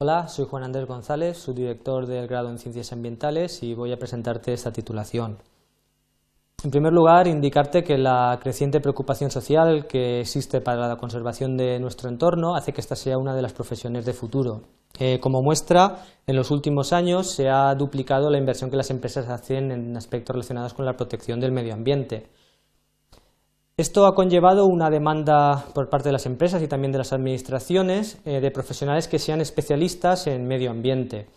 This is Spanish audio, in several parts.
Hola, soy Juan Andrés González, subdirector del grado en Ciencias Ambientales y voy a presentarte esta titulación. En primer lugar, indicarte que la creciente preocupación social que existe para la conservación de nuestro entorno hace que esta sea una de las profesiones de futuro. Eh, como muestra, en los últimos años se ha duplicado la inversión que las empresas hacen en aspectos relacionados con la protección del medio ambiente. Esto ha conllevado una demanda por parte de las empresas y también de las administraciones eh, de profesionales que sean especialistas en medio ambiente.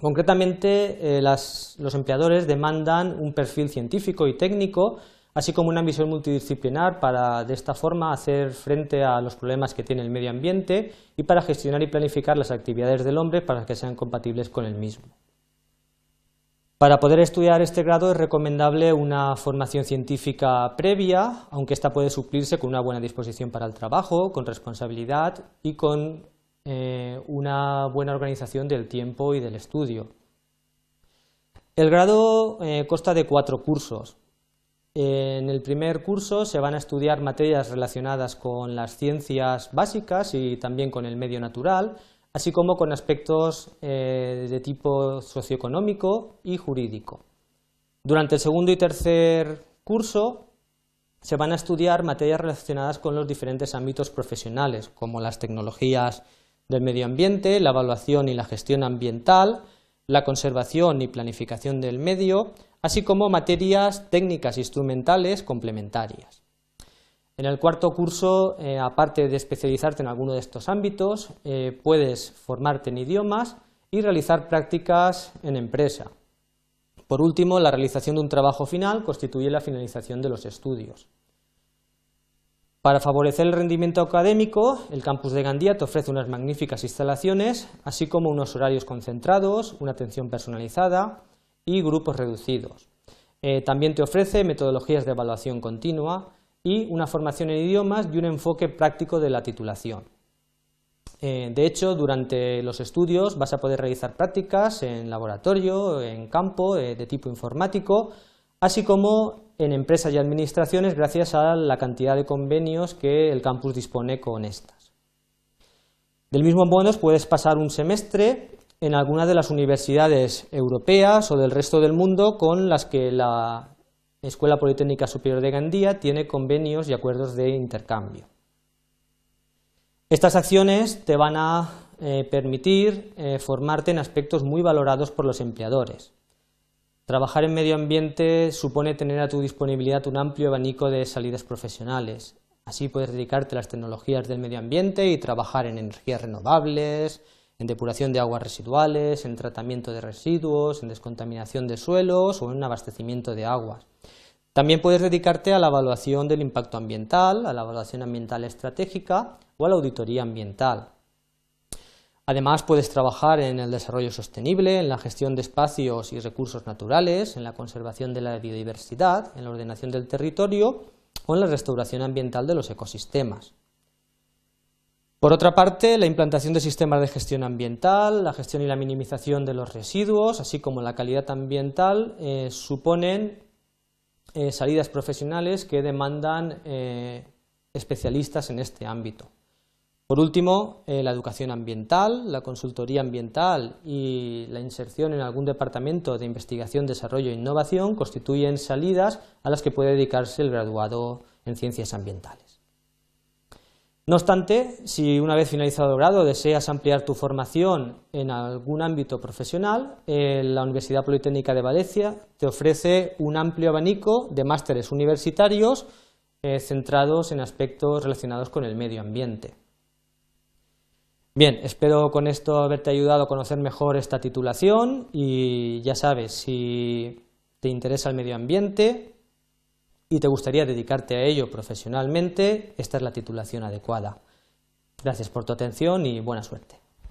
Concretamente, eh, los empleadores demandan un perfil científico y técnico, así como una visión multidisciplinar para, de esta forma, hacer frente a los problemas que tiene el medio ambiente y para gestionar y planificar las actividades del hombre para que sean compatibles con el mismo. Para poder estudiar este grado es recomendable una formación científica previa, aunque esta puede suplirse con una buena disposición para el trabajo, con responsabilidad y con eh, una buena organización del tiempo y del estudio. El grado eh, consta de cuatro cursos. En el primer curso se van a estudiar materias relacionadas con las ciencias básicas y también con el medio natural, así como con aspectos eh, de tipo socioeconómico y jurídico. Durante el segundo y tercer curso se van a estudiar materias relacionadas con los diferentes ámbitos profesionales, como las tecnologías del medio ambiente, la evaluación y la gestión ambiental, la conservación y planificación del medio, así como materias técnicas instrumentales complementarias. En el cuarto curso, eh, aparte de especializarte en alguno de estos ámbitos, eh, puedes formarte en idiomas y realizar prácticas en empresa. Por último, la realización de un trabajo final constituye la finalización de los estudios. Para favorecer el rendimiento académico, el campus de Gandía te ofrece unas magníficas instalaciones, así como unos horarios concentrados, una atención personalizada y grupos reducidos. Eh, también te ofrece metodologías de evaluación continua, y una formación en idiomas y un enfoque práctico de la titulación. Eh, de hecho, durante los estudios vas a poder realizar prácticas en laboratorio, en campo, eh, de tipo informático, así como en empresas y administraciones gracias a la cantidad de convenios que el campus dispone con estas. Del mismo modo, puedes pasar un semestre en alguna de las universidades europeas o del resto del mundo con las que la Escuela Politécnica Superior de Gandía tiene convenios y acuerdos de intercambio. Estas acciones te van a eh, permitir eh, formarte en aspectos muy valorados por los empleadores. Trabajar en medio ambiente supone tener a tu disponibilidad un amplio abanico de salidas profesionales. Así puedes dedicarte a las tecnologías del medio ambiente y trabajar en energías renovables, en depuración de aguas residuales, en tratamiento de residuos, en descontaminación de suelos o en abastecimiento de aguas. También puedes dedicarte a la evaluación del impacto ambiental, a la evaluación ambiental estratégica o a la auditoría ambiental. Además, puedes trabajar en el desarrollo sostenible, en la gestión de espacios y recursos naturales, en la conservación de la biodiversidad, en la ordenación del territorio o en la restauración ambiental de los ecosistemas. Por otra parte, la implantación de sistemas de gestión ambiental, la gestión y la minimización de los residuos, así como la calidad ambiental, eh, suponen eh, salidas profesionales que demandan eh, especialistas en este ámbito. Por último, la educación ambiental, la consultoría ambiental y la inserción en algún departamento de investigación, desarrollo e innovación constituyen salidas a las que puede dedicarse el graduado en ciencias ambientales. No obstante, si una vez finalizado el grado deseas ampliar tu formación en algún ámbito profesional, eh, la Universidad Politécnica de Valencia te ofrece un amplio abanico de másteres universitarios eh, centrados en aspectos relacionados con el medio ambiente. Bien, espero con esto haberte ayudado a conocer mejor esta titulación y ya sabes, si te interesa el medio ambiente, y te gustaría dedicarte a ello profesionalmente, esta es la titulación adecuada. Gracias por tu atención y buena suerte.